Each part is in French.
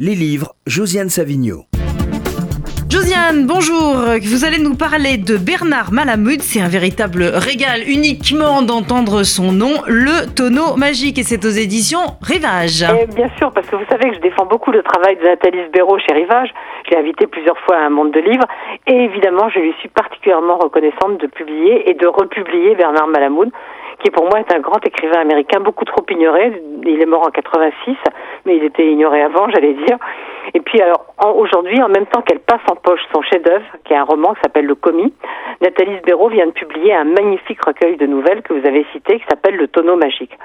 Les livres, Josiane Savigno. Josiane, bonjour. Vous allez nous parler de Bernard Malamud. C'est un véritable régal uniquement d'entendre son nom, le tonneau magique. Et c'est aux éditions Rivage. Eh bien sûr, parce que vous savez que je défends beaucoup le travail de Nathalie Béraud chez Rivage. Je l'ai invité plusieurs fois à un monde de livres. Et évidemment, je lui suis particulièrement reconnaissante de publier et de republier Bernard Malamud qui pour moi est un grand écrivain américain, beaucoup trop ignoré. Il est mort en 86, mais il était ignoré avant, j'allais dire. Et puis alors aujourd'hui, en même temps qu'elle passe en poche son chef-d'œuvre, qui est un roman qui s'appelle Le Commis, Nathalie Sbéraud vient de publier un magnifique recueil de nouvelles que vous avez cité, qui s'appelle Le Tonneau magique.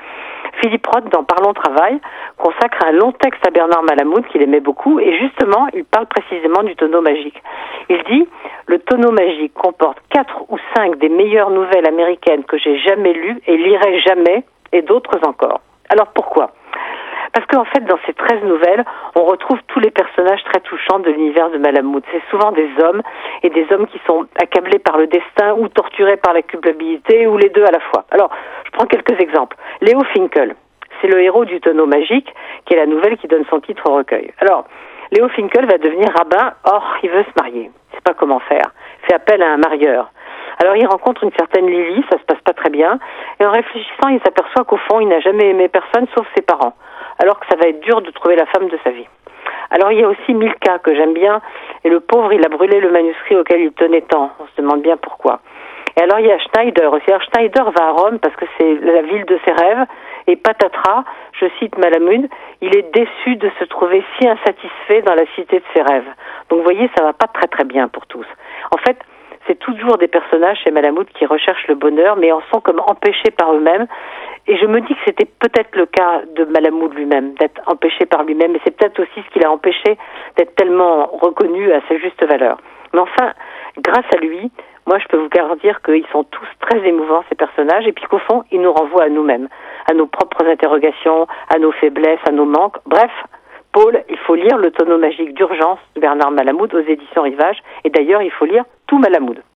Philippe Roth, dans Parlons Travail, consacre un long texte à Bernard Malamud, qu'il aimait beaucoup, et justement, il parle précisément du tonneau magique. Il dit Le tonneau magique comporte quatre ou cinq des meilleures nouvelles américaines que j'ai jamais lues et lirai jamais, et d'autres encore. Alors pourquoi? Parce qu'en fait, dans ces 13 nouvelles, on retrouve tous les personnages très touchants de l'univers de Malamud. C'est souvent des hommes, et des hommes qui sont accablés par le destin, ou torturés par la culpabilité, ou les deux à la fois. Alors, je prends quelques exemples. Léo Finkel, c'est le héros du tonneau magique, qui est la nouvelle qui donne son titre au recueil. Alors, Léo Finkel va devenir rabbin, or il veut se marier. Il sait pas comment faire. Il fait appel à un marieur. Alors il rencontre une certaine Lily, ça se passe pas très bien, et en réfléchissant, il s'aperçoit qu'au fond, il n'a jamais aimé personne sauf ses parents alors que ça va être dur de trouver la femme de sa vie. Alors il y a aussi Milka que j'aime bien, et le pauvre, il a brûlé le manuscrit auquel il tenait tant. On se demande bien pourquoi. Et alors il y a Schneider aussi. Alors Schneider va à Rome parce que c'est la ville de ses rêves, et patatras, je cite Malamud, il est déçu de se trouver si insatisfait dans la cité de ses rêves. Donc vous voyez, ça va pas très très bien pour tous. En fait, c'est toujours des personnages chez Malamud qui recherchent le bonheur, mais en sont comme empêchés par eux-mêmes. Et je me dis que c'était peut-être le cas de Malamud lui-même, d'être empêché par lui-même, et c'est peut-être aussi ce qui l'a empêché d'être tellement reconnu à sa juste valeur. Mais enfin, grâce à lui, moi je peux vous garantir qu'ils sont tous très émouvants, ces personnages, et puis qu'au fond, ils nous renvoient à nous-mêmes, à nos propres interrogations, à nos faiblesses, à nos manques. Bref, Paul, il faut lire Le tonneau magique d'urgence de Bernard Malamud aux éditions Rivage, et d'ailleurs, il faut lire tout Malamud.